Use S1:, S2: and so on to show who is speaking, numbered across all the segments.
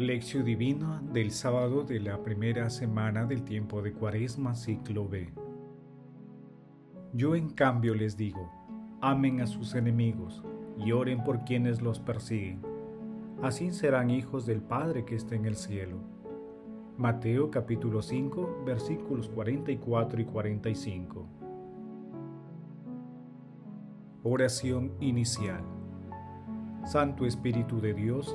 S1: Lección Divina del sábado de la primera semana del tiempo de Cuaresma, ciclo B. Yo en cambio les digo, amen a sus enemigos y oren por quienes los persiguen. Así serán hijos del Padre que está en el cielo. Mateo capítulo 5 versículos 44 y 45. Oración inicial. Santo Espíritu de Dios,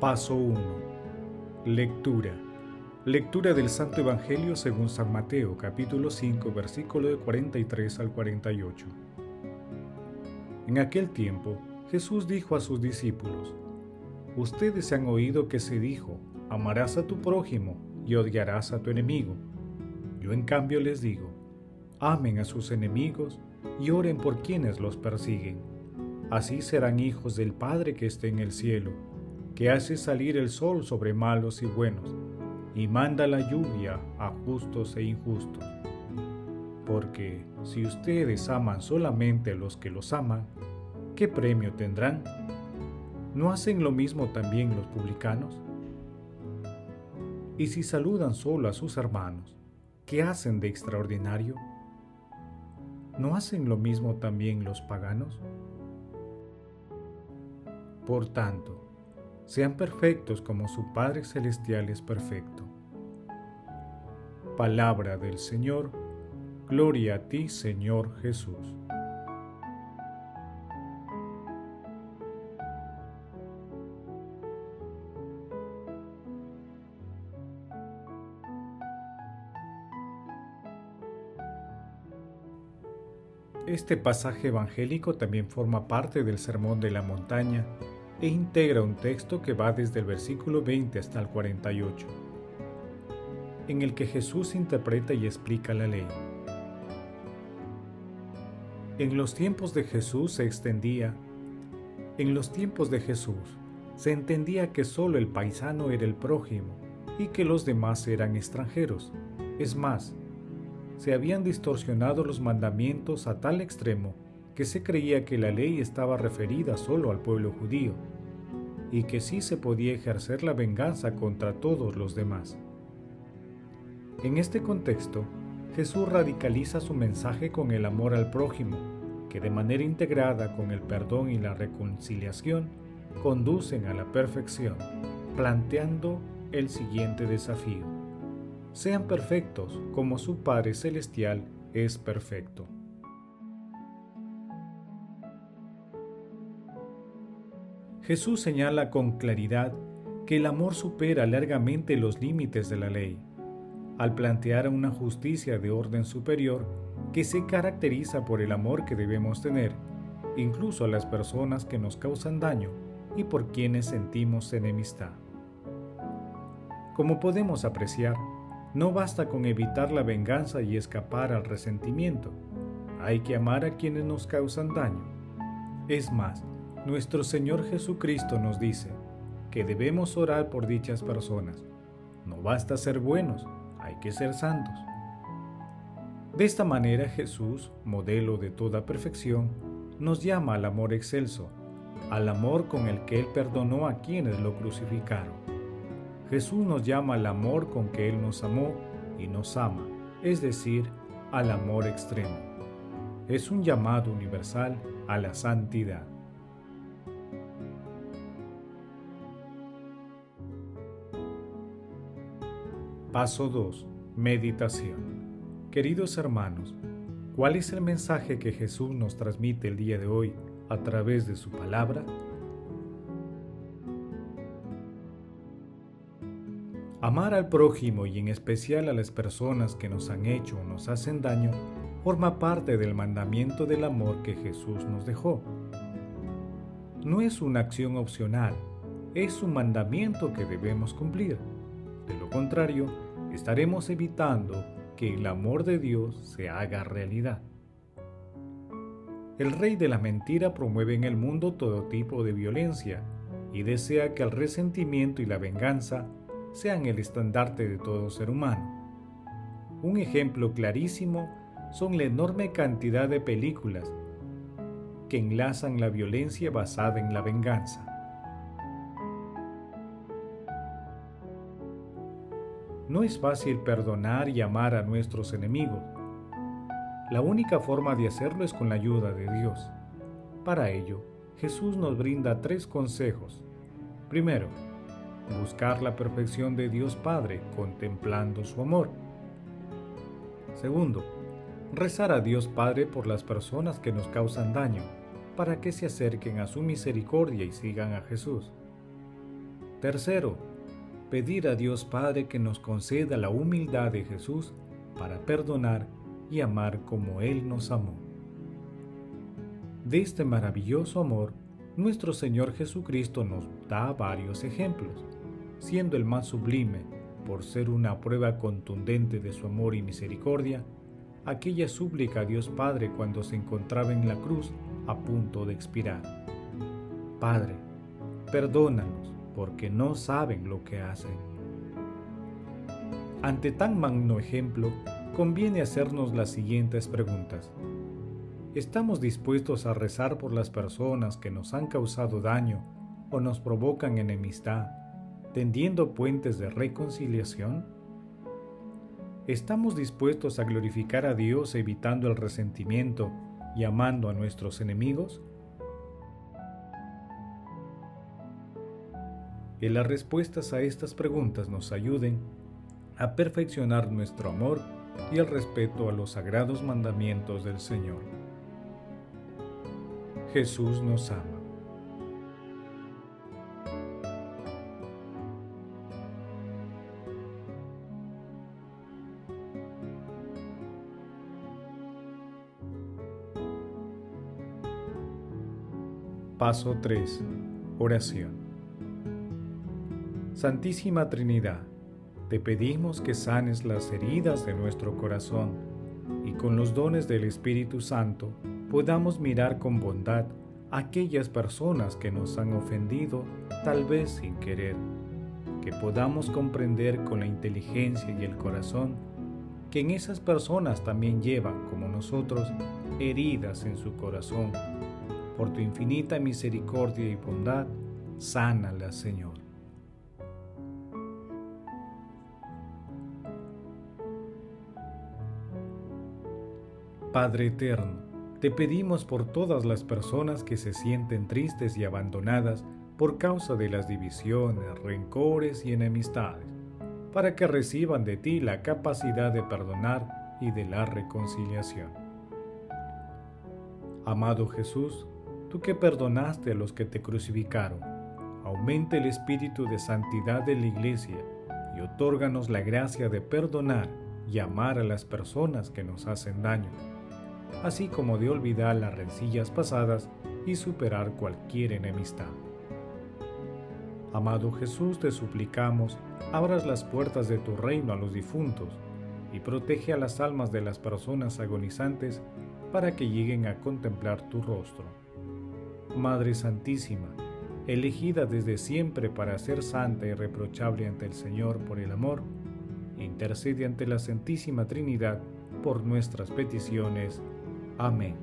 S1: Paso 1. Lectura. Lectura del Santo Evangelio según San Mateo, capítulo 5, versículo de 43 al 48. En aquel tiempo, Jesús dijo a sus discípulos, Ustedes han oído que se dijo, amarás a tu prójimo y odiarás a tu enemigo. Yo en cambio les digo, amen a sus enemigos y oren por quienes los persiguen. Así serán hijos del Padre que está en el cielo que hace salir el sol sobre malos y buenos, y manda la lluvia a justos e injustos. Porque si ustedes aman solamente a los que los aman, ¿qué premio tendrán? ¿No hacen lo mismo también los publicanos? Y si saludan solo a sus hermanos, ¿qué hacen de extraordinario? ¿No hacen lo mismo también los paganos? Por tanto, sean perfectos como su Padre Celestial es perfecto. Palabra del Señor, gloria a ti Señor Jesús. Este pasaje evangélico también forma parte del Sermón de la Montaña e integra un texto que va desde el versículo 20 hasta el 48, en el que Jesús interpreta y explica la ley. En los tiempos de Jesús se extendía, en los tiempos de Jesús se entendía que solo el paisano era el prójimo y que los demás eran extranjeros. Es más, se habían distorsionado los mandamientos a tal extremo que se creía que la ley estaba referida solo al pueblo judío y que sí se podía ejercer la venganza contra todos los demás. En este contexto, Jesús radicaliza su mensaje con el amor al prójimo, que de manera integrada con el perdón y la reconciliación conducen a la perfección, planteando el siguiente desafío. Sean perfectos como su Padre Celestial es perfecto. Jesús señala con claridad que el amor supera largamente los límites de la ley, al plantear una justicia de orden superior que se caracteriza por el amor que debemos tener, incluso a las personas que nos causan daño y por quienes sentimos enemistad. Como podemos apreciar, no basta con evitar la venganza y escapar al resentimiento, hay que amar a quienes nos causan daño. Es más, nuestro Señor Jesucristo nos dice que debemos orar por dichas personas. No basta ser buenos, hay que ser santos. De esta manera Jesús, modelo de toda perfección, nos llama al amor excelso, al amor con el que Él perdonó a quienes lo crucificaron. Jesús nos llama al amor con que Él nos amó y nos ama, es decir, al amor extremo. Es un llamado universal a la santidad. Paso 2. Meditación. Queridos hermanos, ¿cuál es el mensaje que Jesús nos transmite el día de hoy a través de su palabra? Amar al prójimo y en especial a las personas que nos han hecho o nos hacen daño forma parte del mandamiento del amor que Jesús nos dejó. No es una acción opcional, es un mandamiento que debemos cumplir. De lo contrario, estaremos evitando que el amor de Dios se haga realidad. El rey de la mentira promueve en el mundo todo tipo de violencia y desea que el resentimiento y la venganza sean el estandarte de todo ser humano. Un ejemplo clarísimo son la enorme cantidad de películas que enlazan la violencia basada en la venganza. No es fácil perdonar y amar a nuestros enemigos. La única forma de hacerlo es con la ayuda de Dios. Para ello, Jesús nos brinda tres consejos. Primero, buscar la perfección de Dios Padre contemplando su amor. Segundo, rezar a Dios Padre por las personas que nos causan daño, para que se acerquen a su misericordia y sigan a Jesús. Tercero, pedir a Dios Padre que nos conceda la humildad de Jesús para perdonar y amar como Él nos amó. De este maravilloso amor, nuestro Señor Jesucristo nos da varios ejemplos, siendo el más sublime, por ser una prueba contundente de su amor y misericordia, aquella súplica a Dios Padre cuando se encontraba en la cruz a punto de expirar. Padre, perdónanos porque no saben lo que hacen. Ante tan magno ejemplo, conviene hacernos las siguientes preguntas. ¿Estamos dispuestos a rezar por las personas que nos han causado daño o nos provocan enemistad, tendiendo puentes de reconciliación? ¿Estamos dispuestos a glorificar a Dios evitando el resentimiento y amando a nuestros enemigos? Que las respuestas a estas preguntas nos ayuden a perfeccionar nuestro amor y el respeto a los sagrados mandamientos del Señor. Jesús nos ama. Paso 3. Oración. Santísima Trinidad, te pedimos que sanes las heridas de nuestro corazón y con los dones del Espíritu Santo podamos mirar con bondad a aquellas personas que nos han ofendido, tal vez sin querer, que podamos comprender con la inteligencia y el corazón que en esas personas también llevan, como nosotros, heridas en su corazón por tu infinita misericordia y bondad, sánala, Señor. Padre eterno, te pedimos por todas las personas que se sienten tristes y abandonadas por causa de las divisiones, rencores y enemistades, para que reciban de ti la capacidad de perdonar y de la reconciliación. Amado Jesús, tú que perdonaste a los que te crucificaron, aumenta el espíritu de santidad de la Iglesia y otórganos la gracia de perdonar y amar a las personas que nos hacen daño, así como de olvidar las rencillas pasadas y superar cualquier enemistad. Amado Jesús, te suplicamos, abras las puertas de tu reino a los difuntos y protege a las almas de las personas agonizantes para que lleguen a contemplar tu rostro. Madre Santísima, elegida desde siempre para ser santa y reprochable ante el Señor por el amor, intercede ante la Santísima Trinidad por nuestras peticiones. Amén.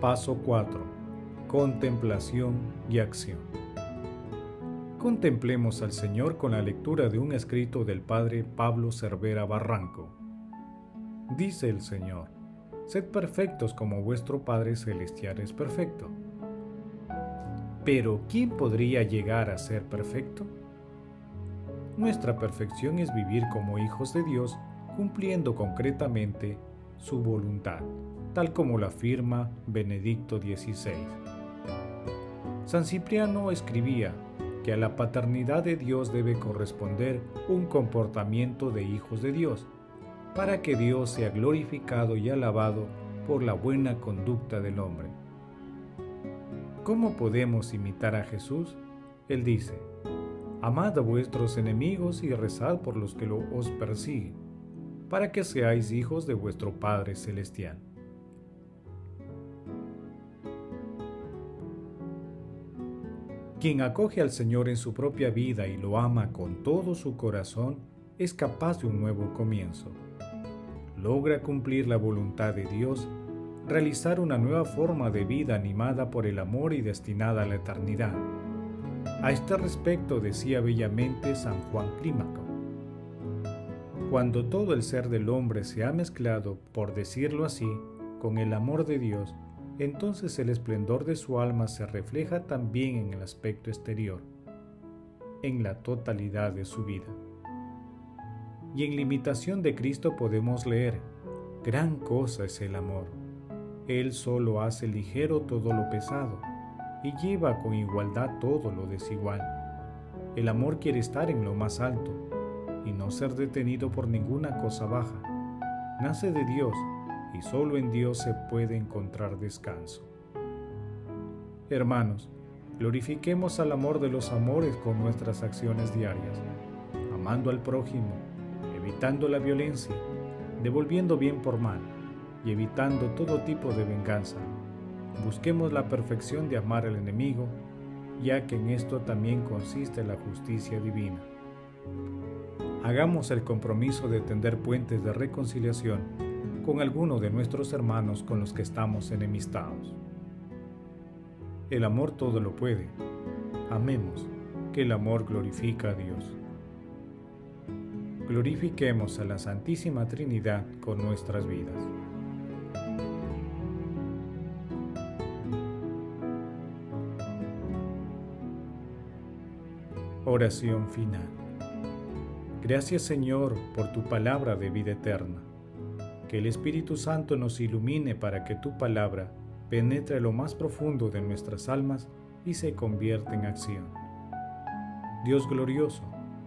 S1: Paso 4 contemplación y acción. Contemplemos al Señor con la lectura de un escrito del Padre Pablo Cervera Barranco. Dice el Señor, sed perfectos como vuestro Padre Celestial es perfecto. Pero ¿quién podría llegar a ser perfecto? Nuestra perfección es vivir como hijos de Dios cumpliendo concretamente su voluntad, tal como lo afirma Benedicto XVI. San Cipriano escribía que a la paternidad de Dios debe corresponder un comportamiento de hijos de Dios, para que Dios sea glorificado y alabado por la buena conducta del hombre. ¿Cómo podemos imitar a Jesús? Él dice, Amad a vuestros enemigos y rezad por los que os persiguen, para que seáis hijos de vuestro Padre Celestial. Quien acoge al Señor en su propia vida y lo ama con todo su corazón es capaz de un nuevo comienzo. Logra cumplir la voluntad de Dios, realizar una nueva forma de vida animada por el amor y destinada a la eternidad. A este respecto decía bellamente San Juan Clímaco. Cuando todo el ser del hombre se ha mezclado, por decirlo así, con el amor de Dios, entonces el esplendor de su alma se refleja también en el aspecto exterior, en la totalidad de su vida. Y en la imitación de Cristo podemos leer, gran cosa es el amor. Él solo hace ligero todo lo pesado y lleva con igualdad todo lo desigual. El amor quiere estar en lo más alto y no ser detenido por ninguna cosa baja. Nace de Dios y solo en Dios se puede encontrar descanso. Hermanos, glorifiquemos al amor de los amores con nuestras acciones diarias, amando al prójimo, evitando la violencia, devolviendo bien por mal y evitando todo tipo de venganza. Busquemos la perfección de amar al enemigo, ya que en esto también consiste la justicia divina. Hagamos el compromiso de tender puentes de reconciliación con alguno de nuestros hermanos con los que estamos enemistados. El amor todo lo puede. Amemos, que el amor glorifica a Dios. Glorifiquemos a la Santísima Trinidad con nuestras vidas. Oración final. Gracias Señor por tu palabra de vida eterna que el Espíritu Santo nos ilumine para que tu palabra penetre lo más profundo de nuestras almas y se convierta en acción. Dios glorioso,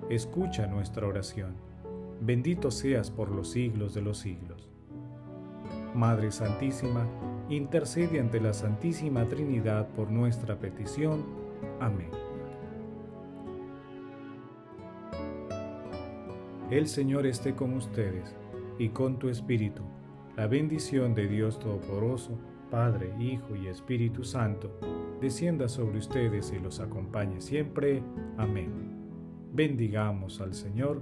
S1: escucha nuestra oración. Bendito seas por los siglos de los siglos. Madre Santísima, intercede ante la Santísima Trinidad por nuestra petición. Amén. El Señor esté con ustedes y con tu espíritu. La bendición de Dios Todopoderoso, Padre, Hijo y Espíritu Santo, descienda sobre ustedes y los acompañe siempre. Amén. Bendigamos al Señor.